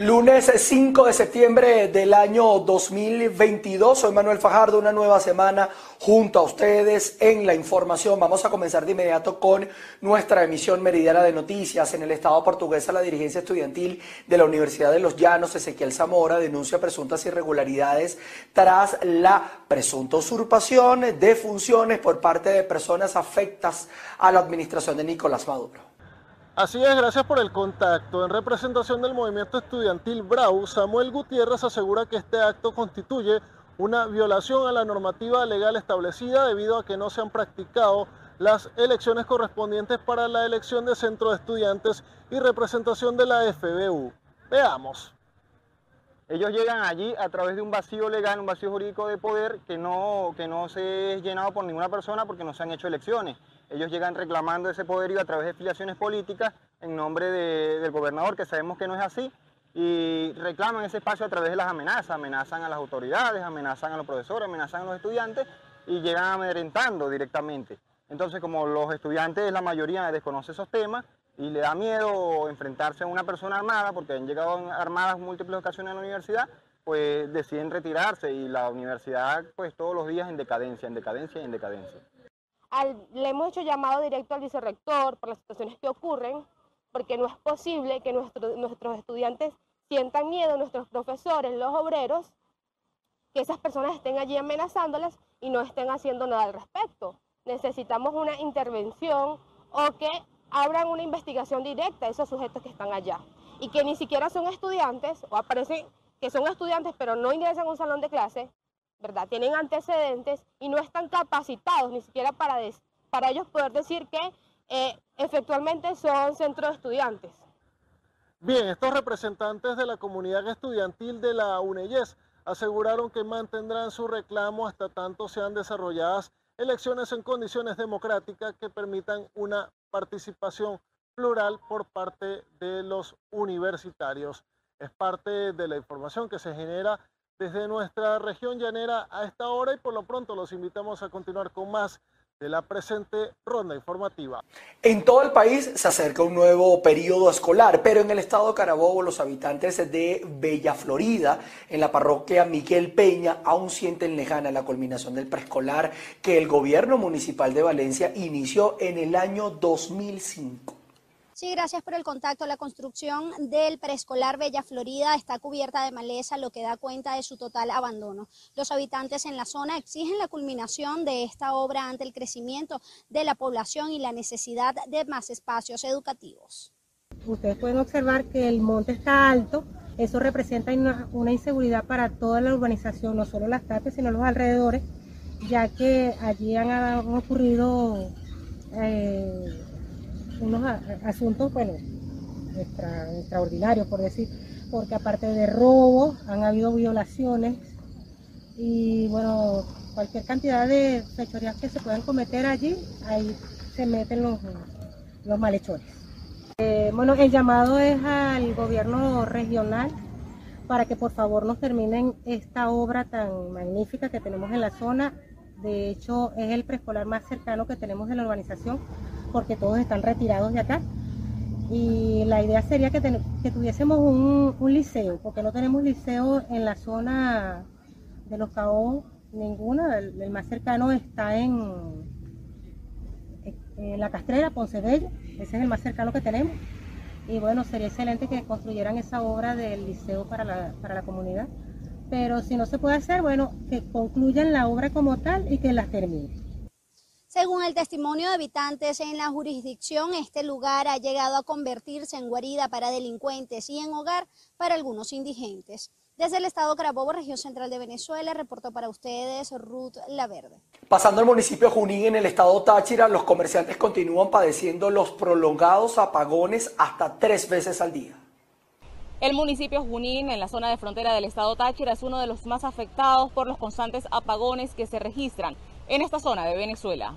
Lunes 5 de septiembre del año 2022, soy Manuel Fajardo, una nueva semana junto a ustedes en la información. Vamos a comenzar de inmediato con nuestra emisión meridiana de noticias. En el Estado portugués, la dirigencia estudiantil de la Universidad de los Llanos, Ezequiel Zamora, denuncia presuntas irregularidades tras la presunta usurpación de funciones por parte de personas afectas a la administración de Nicolás Maduro. Así es, gracias por el contacto. En representación del movimiento estudiantil Brau, Samuel Gutiérrez asegura que este acto constituye una violación a la normativa legal establecida debido a que no se han practicado las elecciones correspondientes para la elección de centro de estudiantes y representación de la FBU. Veamos. Ellos llegan allí a través de un vacío legal, un vacío jurídico de poder que no, que no se es llenado por ninguna persona porque no se han hecho elecciones. Ellos llegan reclamando ese poderío a través de filiaciones políticas en nombre del gobernador, que sabemos que no es así, y reclaman ese espacio a través de las amenazas, amenazan a las autoridades, amenazan a los profesores, amenazan a los estudiantes y llegan amedrentando directamente. Entonces, como los estudiantes, la mayoría desconoce esos temas y le da miedo enfrentarse a una persona armada, porque han llegado armadas múltiples ocasiones a la universidad, pues deciden retirarse y la universidad, pues todos los días en decadencia, en decadencia y en decadencia le hemos hecho llamado directo al vicerrector por las situaciones que ocurren, porque no es posible que nuestros estudiantes sientan miedo, nuestros profesores, los obreros, que esas personas estén allí amenazándolas y no estén haciendo nada al respecto. Necesitamos una intervención o que abran una investigación directa a esos sujetos que están allá y que ni siquiera son estudiantes o aparecen que son estudiantes pero no ingresan a un salón de clase ¿verdad? Tienen antecedentes y no están capacitados ni siquiera para, para ellos poder decir que eh, efectualmente son centros de estudiantes. Bien, estos representantes de la comunidad estudiantil de la UNEYES aseguraron que mantendrán su reclamo hasta tanto sean desarrolladas elecciones en condiciones democráticas que permitan una participación plural por parte de los universitarios. Es parte de la información que se genera desde nuestra región llanera a esta hora y por lo pronto los invitamos a continuar con más de la presente ronda informativa. En todo el país se acerca un nuevo periodo escolar, pero en el estado de Carabobo los habitantes de Bella Florida, en la parroquia Miguel Peña, aún sienten lejana la culminación del preescolar que el gobierno municipal de Valencia inició en el año 2005. Sí, gracias por el contacto. La construcción del preescolar Bella Florida está cubierta de maleza, lo que da cuenta de su total abandono. Los habitantes en la zona exigen la culminación de esta obra ante el crecimiento de la población y la necesidad de más espacios educativos. Ustedes pueden observar que el monte está alto, eso representa una, inseguridad para toda la urbanización, no solo las tapas, sino los alrededores, ya que allí han, ocurrido... Eh, unos asuntos, bueno, extraordinarios, por decir, porque aparte de robos, han habido violaciones y, bueno, cualquier cantidad de fechorías que se puedan cometer allí, ahí se meten los, los malhechores. Eh, bueno, el llamado es al gobierno regional para que por favor nos terminen esta obra tan magnífica que tenemos en la zona. De hecho, es el preescolar más cercano que tenemos en la urbanización porque todos están retirados de acá. Y la idea sería que, tuviésemos un, liceo, porque no tenemos liceo en la zona de los Caos, ninguna, el, más cercano está en, la Castrera, Poncebello, ese es el más cercano que tenemos. Y bueno, sería excelente que construyeran esa obra del liceo para la, para la comunidad. Pero si no se puede hacer, bueno, que concluyan la obra como tal y que la terminen. Según el testimonio de habitantes en la jurisdicción, este lugar ha llegado a convertirse en guarida para delincuentes y en hogar para algunos indigentes. Desde el estado Carabobo, región central de Venezuela, reportó para ustedes Ruth Laverde. Pasando al municipio Junín en el estado Táchira, los comerciantes continúan padeciendo los prolongados apagones hasta tres veces al día. El municipio Junín, en la zona de frontera del estado Táchira, es uno de los más afectados por los constantes apagones que se registran en esta zona de Venezuela.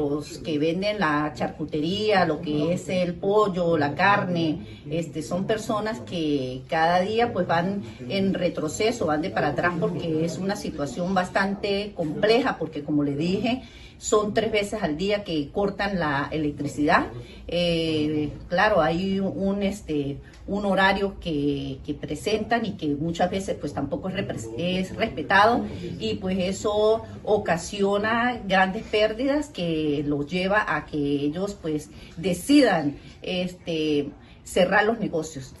Los que venden la charcutería, lo que es el pollo, la carne, este, son personas que cada día pues van en retroceso, van de para atrás porque es una situación bastante compleja, porque como le dije, son tres veces al día que cortan la electricidad. Eh, claro, hay un, este, un horario que, presentan y que muchas veces pues tampoco es, es respetado y pues eso ocasiona grandes pérdidas que los lleva a que ellos pues decidan este, cerrar los negocios.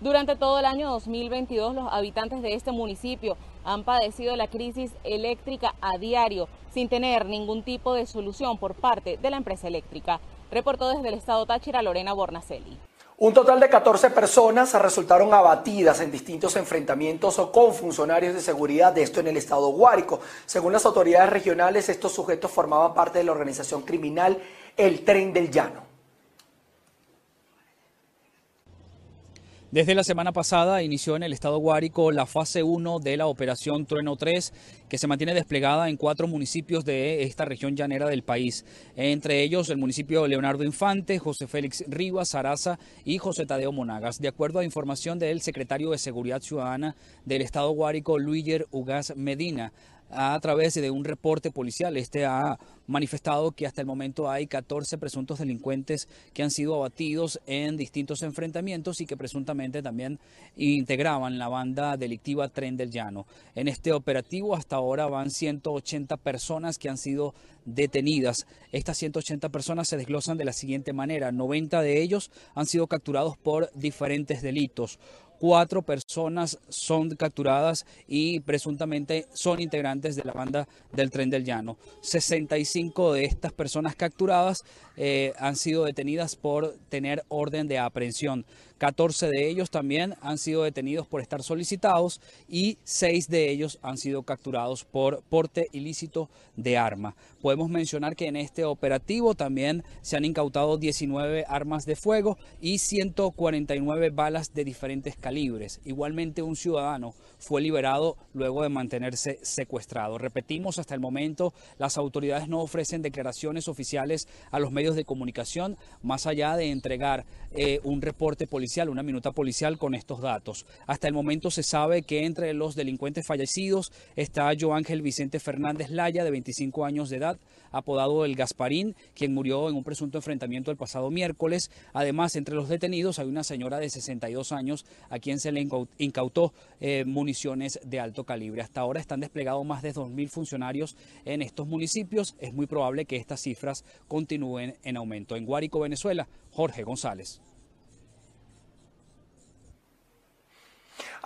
Durante todo el año 2022, los habitantes de este municipio han padecido la crisis eléctrica a diario, sin tener ningún tipo de solución por parte de la empresa eléctrica. Reportó desde el estado Táchira Lorena Bornacelli. Un total de 14 personas resultaron abatidas en distintos enfrentamientos con funcionarios de seguridad de esto en el estado Guárico. Según las autoridades regionales, estos sujetos formaban parte de la organización criminal El Tren del Llano. Desde la semana pasada inició en el estado Guárico la fase 1 de la operación Trueno 3, que se mantiene desplegada en cuatro municipios de esta región llanera del país. Entre ellos el municipio Leonardo Infante, José Félix Rivas, Saraza y José Tadeo Monagas. De acuerdo a información del secretario de Seguridad Ciudadana del estado Guárico, Luiger Ugas Medina, a través de un reporte policial. Este ha manifestado que hasta el momento hay 14 presuntos delincuentes que han sido abatidos en distintos enfrentamientos y que presuntamente también integraban la banda delictiva Tren del Llano. En este operativo hasta ahora van 180 personas que han sido detenidas. Estas 180 personas se desglosan de la siguiente manera. 90 de ellos han sido capturados por diferentes delitos cuatro personas son capturadas y presuntamente son integrantes de la banda del tren del llano. 65 de estas personas capturadas eh, han sido detenidas por tener orden de aprehensión. 14 de ellos también han sido detenidos por estar solicitados y 6 de ellos han sido capturados por porte ilícito de arma. Podemos mencionar que en este operativo también se han incautado 19 armas de fuego y 149 balas de diferentes calibres. Igualmente un ciudadano fue liberado luego de mantenerse secuestrado. Repetimos, hasta el momento las autoridades no ofrecen declaraciones oficiales a los medios de comunicación más allá de entregar eh, un reporte policial, una minuta policial con estos datos. Hasta el momento se sabe que entre los delincuentes fallecidos está Joángel Vicente Fernández Laya, de 25 años de edad, apodado El Gasparín, quien murió en un presunto enfrentamiento el pasado miércoles. Además, entre los detenidos hay una señora de 62 años a quien se le incautó eh, municiones de alto calibre. Hasta ahora están desplegados más de 2.000 funcionarios en estos municipios. Es muy probable que estas cifras continúen en aumento. En Guárico, Venezuela, Jorge González.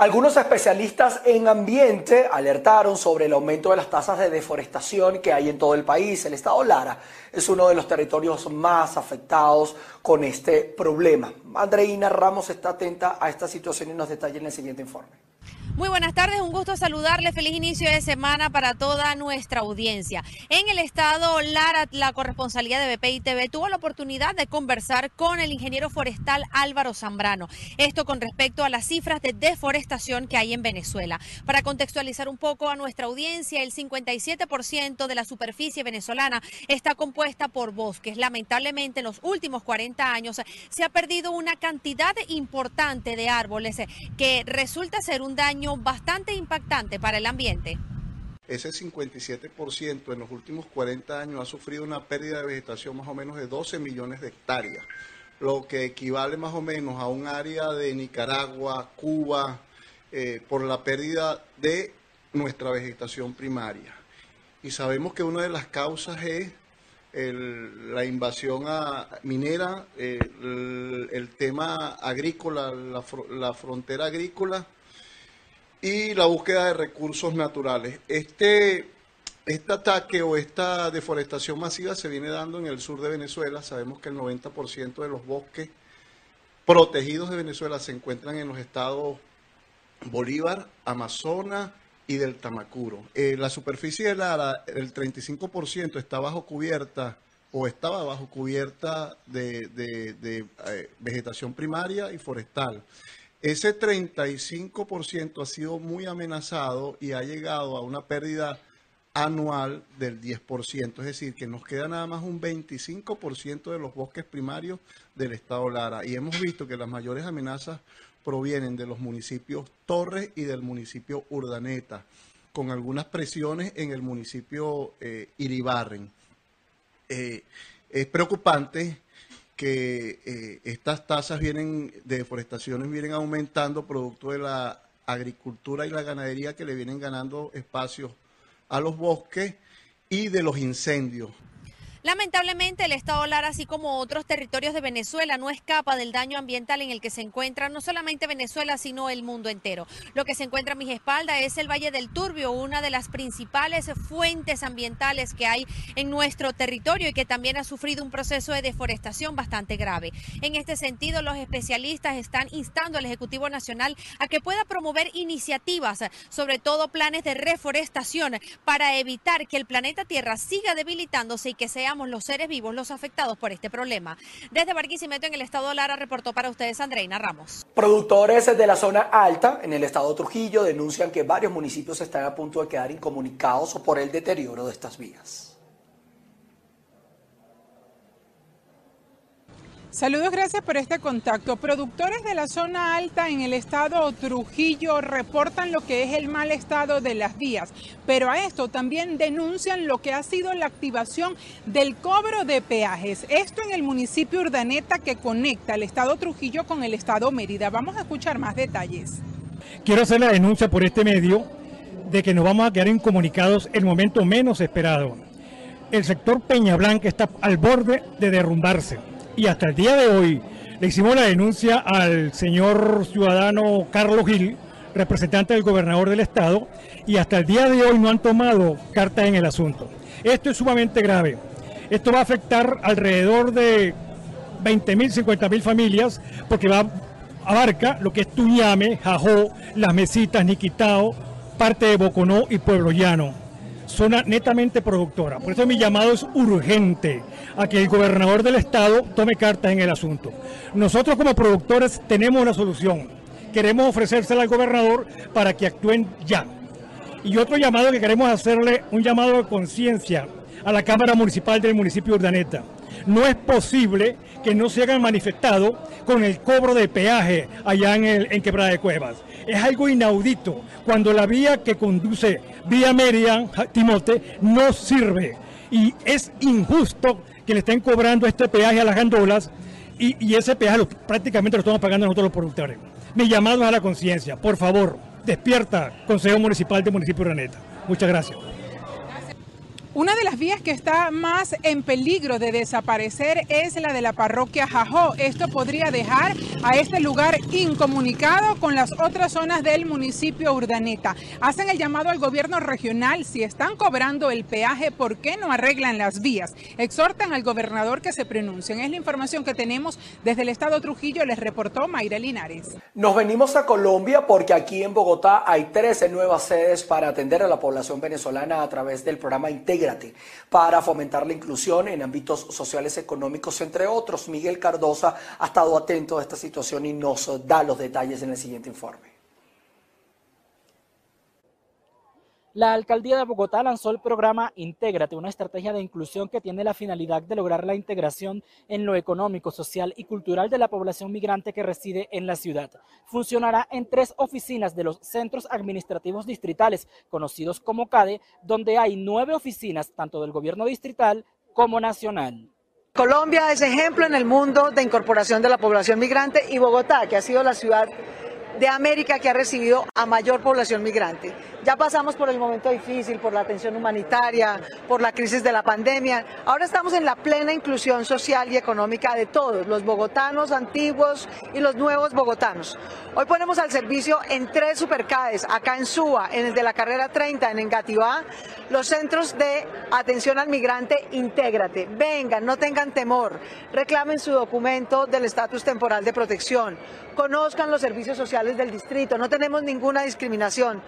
Algunos especialistas en ambiente alertaron sobre el aumento de las tasas de deforestación que hay en todo el país. El estado Lara es uno de los territorios más afectados con este problema. Andreina Ramos está atenta a esta situación y nos detalla en el siguiente informe. Muy buenas tardes, un gusto saludarle. Feliz inicio de semana para toda nuestra audiencia. En el estado Lara, la corresponsalía de BPI TV tuvo la oportunidad de conversar con el ingeniero forestal Álvaro Zambrano. Esto con respecto a las cifras de deforestación que hay en Venezuela. Para contextualizar un poco a nuestra audiencia, el 57% de la superficie venezolana está compuesta por bosques. Lamentablemente, en los últimos 40 años se ha perdido una cantidad importante de árboles que resulta ser un daño bastante impactante para el ambiente. Ese 57% en los últimos 40 años ha sufrido una pérdida de vegetación más o menos de 12 millones de hectáreas, lo que equivale más o menos a un área de Nicaragua, Cuba, eh, por la pérdida de nuestra vegetación primaria. Y sabemos que una de las causas es la invasión minera, el, tema agrícola, la frontera agrícola y la búsqueda de recursos naturales. Este, este ataque o esta deforestación masiva se viene dando en el sur de Venezuela. Sabemos que el 90% de los bosques protegidos de Venezuela se encuentran en los estados Bolívar, Amazonas y del Tamacuro. Eh, la superficie de Lara, el 35% está bajo cubierta o estaba bajo cubierta de, eh, vegetación primaria y forestal. Ese 35% ha sido muy amenazado y ha llegado a una pérdida anual del 10%, es decir, que nos queda nada más un 25% de los bosques primarios del estado Lara. Y hemos visto que las mayores amenazas provienen de los municipios Torres y del municipio Urdaneta, con algunas presiones en el municipio eh, Iribarren. eh, es preocupante que eh, estas tasas vienen de deforestaciones vienen aumentando producto de la agricultura y la ganadería que le vienen ganando espacios a los bosques y de los incendios. Lamentablemente, el estado Lara, así como otros territorios de Venezuela, no escapa del daño ambiental en el que se encuentra no solamente Venezuela, sino el mundo entero. Lo que se encuentra a mis espaldas es el Valle del Turbio, una de las principales fuentes ambientales que hay en nuestro territorio y que también ha sufrido un proceso de deforestación bastante grave. En este sentido, los especialistas están instando al Ejecutivo Nacional a que pueda promover iniciativas, sobre todo planes de reforestación, para evitar que el planeta Tierra siga debilitándose y que sea los seres vivos los afectados por este problema. Desde Barquisimeto, en el estado Lara, reportó para ustedes Andreina Ramos. Productores de la zona alta, en el estado Trujillo, denuncian que varios municipios están a punto de quedar incomunicados por el deterioro de estas vías. Saludos, gracias por este contacto. Productores de la zona alta en el estado Trujillo reportan lo que es el mal estado de las vías, pero a esto también denuncian lo que ha sido la activación del cobro de peajes. Esto en el municipio Urdaneta que conecta el estado Trujillo con el estado Mérida. Vamos a escuchar más detalles. Quiero hacer la denuncia por este medio de que nos vamos a quedar incomunicados el momento menos esperado. El sector Peña Blanca está al borde de derrumbarse y hasta el día de hoy le hicimos la denuncia al señor ciudadano Carlos Gil, representante del gobernador del estado, y hasta el día de hoy no han tomado carta en el asunto. Esto es sumamente grave. Esto va a afectar alrededor de 20 mil, 50 mil familias, porque va abarca lo que es Tuñame, Jajó, Las Mesitas, Niquitao, parte de Boconó y Pueblo Llano zona netamente productora. Por eso mi llamado es urgente a que el gobernador del estado tome cartas en el asunto. Nosotros como productores tenemos una solución. Queremos ofrecérsela al gobernador para que actúen ya. Y otro llamado que queremos hacerle, un llamado de conciencia a la Cámara Municipal del municipio de Urdaneta. No es posible que no se hagan manifestado con el cobro de peaje allá en, el, en Quebrada de Cuevas. Es algo inaudito cuando la vía que conduce vía Merian, Timote, no sirve. Y es injusto que le estén cobrando este peaje a las gandolas y, ese peaje prácticamente lo estamos pagando nosotros los productores. Mi llamado a la conciencia. Por favor, despierta, Consejo Municipal de Municipio Raneta. Muchas gracias. Una de las vías que está más en peligro de desaparecer es la de la parroquia Jajó. Esto podría dejar a este lugar incomunicado con las otras zonas del municipio Urdaneta. Hacen el llamado al gobierno regional, si están cobrando el peaje, ¿por qué no arreglan las vías? Exhortan al gobernador que se pronuncien. Es la información que tenemos desde el estado Trujillo, les reportó Mayra Linares. Nos venimos a Colombia porque aquí en Bogotá hay 13 nuevas sedes para atender a la población venezolana a través del programa Integra para fomentar la inclusión en ámbitos sociales, económicos, entre otros. Miguel Cardosa ha estado atento a esta situación y nos da los detalles en el siguiente informe. La alcaldía de Bogotá lanzó el programa Intégrate, una estrategia de inclusión que tiene la finalidad de lograr la integración en lo económico, social y cultural de la población migrante que reside en la ciudad. Funcionará en tres oficinas de los centros administrativos distritales, conocidos como CADE, donde hay nueve oficinas tanto del gobierno distrital como nacional. Colombia es ejemplo en el mundo de incorporación de la población migrante y Bogotá, que ha sido la ciudad de América que ha recibido a mayor población migrante. Ya pasamos por el momento difícil, por la atención humanitaria, por la crisis de la pandemia. Ahora estamos en la plena inclusión social y económica de todos, los bogotanos antiguos y los nuevos bogotanos. Hoy ponemos al servicio en tres supercades, acá en Suba, en el de la carrera 30, en Engativá, los centros de atención al migrante Intégrate. Vengan, no tengan temor, reclamen su documento del estatus temporal de protección, conozcan los servicios sociales del distrito, no tenemos ninguna discriminación.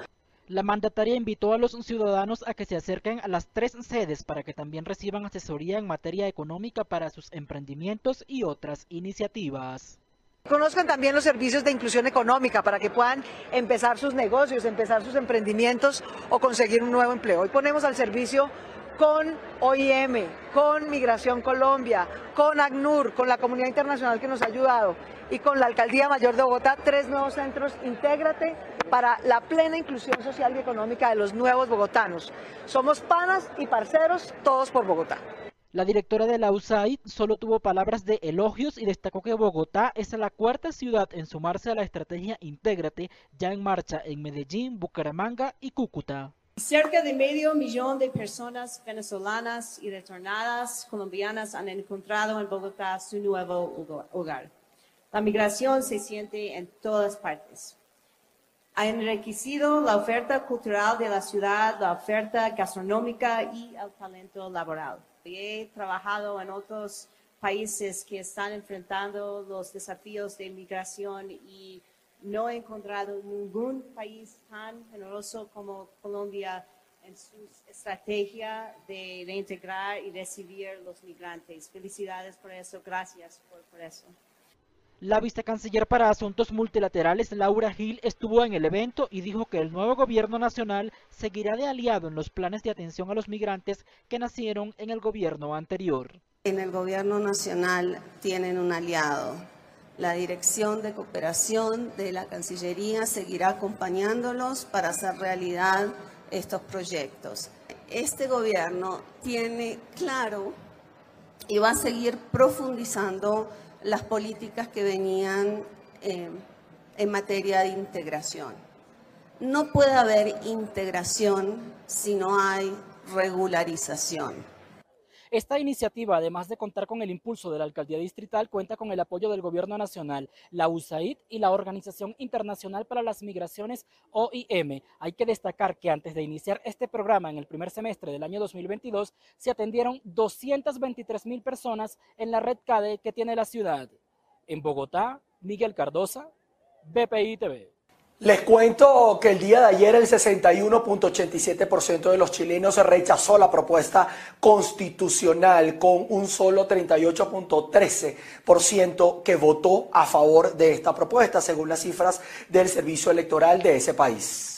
La mandataria invitó a los ciudadanos a que se acerquen a las tres sedes para que también reciban asesoría en materia económica para sus emprendimientos y otras iniciativas. Conozcan también los servicios de inclusión económica para que puedan empezar sus negocios, empezar sus emprendimientos o conseguir un nuevo empleo. Hoy ponemos al servicio con OIM, con Migración Colombia, con ACNUR, con la comunidad internacional que nos ha ayudado y con la Alcaldía Mayor de Bogotá, tres nuevos centros Intégrate para la plena inclusión social y económica de los nuevos bogotanos. Somos panas y parceros, todos por Bogotá. La directora de la USAID solo tuvo palabras de elogios y destacó que Bogotá es la cuarta ciudad en sumarse a la estrategia Intégrate ya en marcha en Medellín, Bucaramanga y Cúcuta. Cerca de medio millón de personas venezolanas y retornadas colombianas han encontrado en Bogotá su nuevo hogar. La migración se siente en todas partes. Ha enriquecido la oferta cultural de la ciudad, la oferta gastronómica y el talento laboral. He trabajado en otros países que están enfrentando los desafíos de migración y no he encontrado ningún país tan generoso como Colombia en su estrategia de reintegrar y recibir los migrantes. Felicidades por eso, gracias por, por eso. La vicecanciller para Asuntos Multilaterales, Laura Gil, estuvo en el evento y dijo que el nuevo gobierno nacional seguirá de aliado en los planes de atención a los migrantes que nacieron en el gobierno anterior. En el gobierno nacional tienen un aliado. La Dirección de Cooperación de la Cancillería seguirá acompañándolos para hacer realidad estos proyectos. Este gobierno tiene claro y va a seguir profundizando las políticas que venían eh, en materia de integración. No puede haber integración si no hay regularización. Esta iniciativa, además de contar con el impulso de la Alcaldía Distrital, cuenta con el apoyo del Gobierno Nacional, la USAID y la Organización Internacional para las Migraciones, OIM. Hay que destacar que antes de iniciar este programa en el primer semestre del año 2022, se atendieron 223 mil personas en la red CADE que tiene la ciudad. En Bogotá, Miguel Cardosa, BPI TV. Les cuento que el día de ayer el 61.87% de los chilenos rechazó la propuesta constitucional con un solo 38.13% que votó a favor de esta propuesta, según las cifras del servicio electoral de ese país.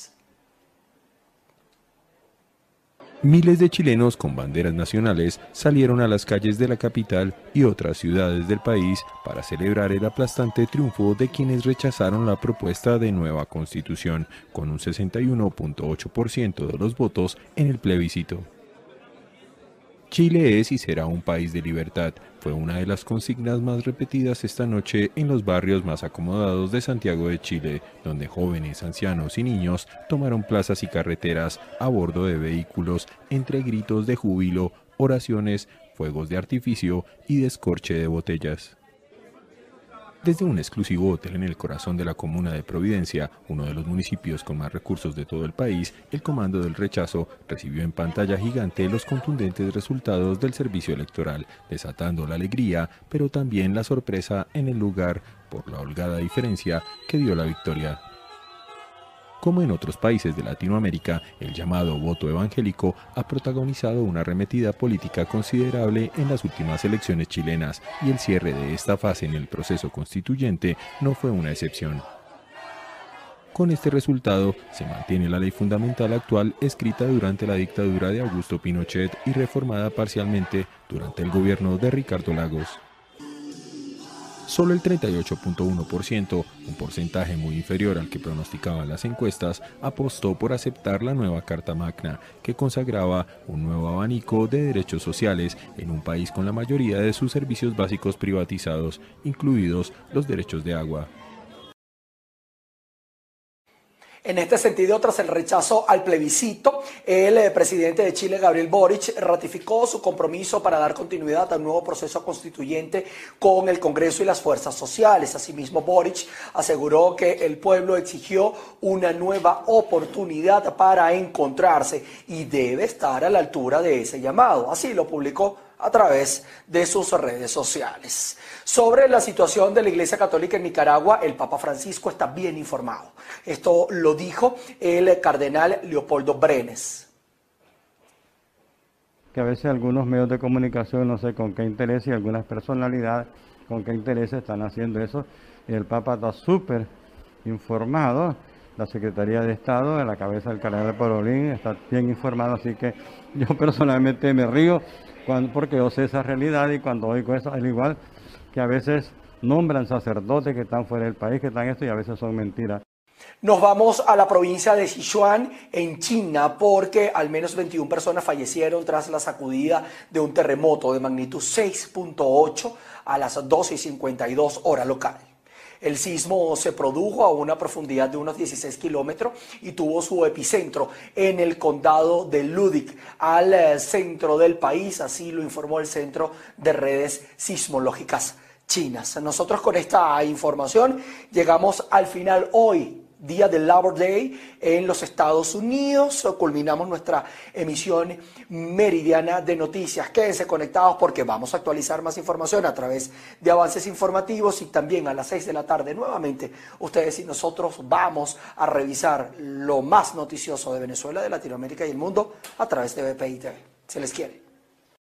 Miles de chilenos con banderas nacionales salieron a las calles de la capital y otras ciudades del país para celebrar el aplastante triunfo de quienes rechazaron la propuesta de nueva constitución, con un 61.8% de los votos en el plebiscito. Chile es y será un país de libertad, fue una de las consignas más repetidas esta noche en los barrios más acomodados de Santiago de Chile, donde jóvenes, ancianos y niños tomaron plazas y carreteras a bordo de vehículos entre gritos de júbilo, oraciones, fuegos de artificio y descorche de botellas. Desde un exclusivo hotel en el corazón de la comuna de Providencia, uno de los municipios con más recursos de todo el país, el Comando del Rechazo recibió en pantalla gigante los contundentes resultados del servicio electoral, desatando la alegría, pero también la sorpresa en el lugar por la holgada diferencia que dio la victoria. Como en otros países de Latinoamérica, el llamado voto evangélico ha protagonizado una arremetida política considerable en las últimas elecciones chilenas y el cierre de esta fase en el proceso constituyente no fue una excepción. Con este resultado, se mantiene la ley fundamental actual escrita durante la dictadura de Augusto Pinochet y reformada parcialmente durante el gobierno de Ricardo Lagos. Solo el 38.1%, un porcentaje muy inferior al que pronosticaban las encuestas, apostó por aceptar la nueva Carta Magna, que consagraba un nuevo abanico de derechos sociales en un país con la mayoría de sus servicios básicos privatizados, incluidos los derechos de agua. En este sentido, tras el rechazo al plebiscito, el eh, presidente de Chile, Gabriel Boric, ratificó su compromiso para dar continuidad al nuevo proceso constituyente con el Congreso y las fuerzas sociales. Asimismo, Boric aseguró que el pueblo exigió una nueva oportunidad para encontrarse y debe estar a la altura de ese llamado. Así lo publicó a través de sus redes sociales. Sobre la situación de la Iglesia Católica en Nicaragua, el Papa Francisco está bien informado. Esto lo dijo el cardenal Leopoldo Brenes. Que a veces algunos medios de comunicación, no sé con qué interés y algunas personalidades con qué interés están haciendo eso. El Papa está súper informado. La Secretaría de Estado, de la cabeza del cardenal Parolín, está bien informado, así que yo personalmente me río porque yo sé esa realidad y cuando oigo eso, al igual que a veces nombran sacerdotes que están fuera del país, que están esto y a veces son mentiras. Nos vamos a la provincia de Sichuan, en China, porque al menos 21 personas fallecieron tras la sacudida de un terremoto de magnitud 6.8 a las 12 y 52 hora local. El sismo se produjo a una profundidad de unos 16 kilómetros y tuvo su epicentro en el condado de Ludik, al eh, centro del país, así lo informó el Centro de Redes Sismológicas Chinas. Nosotros con esta información llegamos al final hoy día del Labor Day en los Estados Unidos. Culminamos nuestra emisión meridiana de noticias. Quédense conectados porque vamos a actualizar más información a través de avances informativos y también a las 6 de la tarde nuevamente ustedes y nosotros vamos a revisar lo más noticioso de Venezuela, de Latinoamérica y el mundo a través de BPI TV. Se les quiere.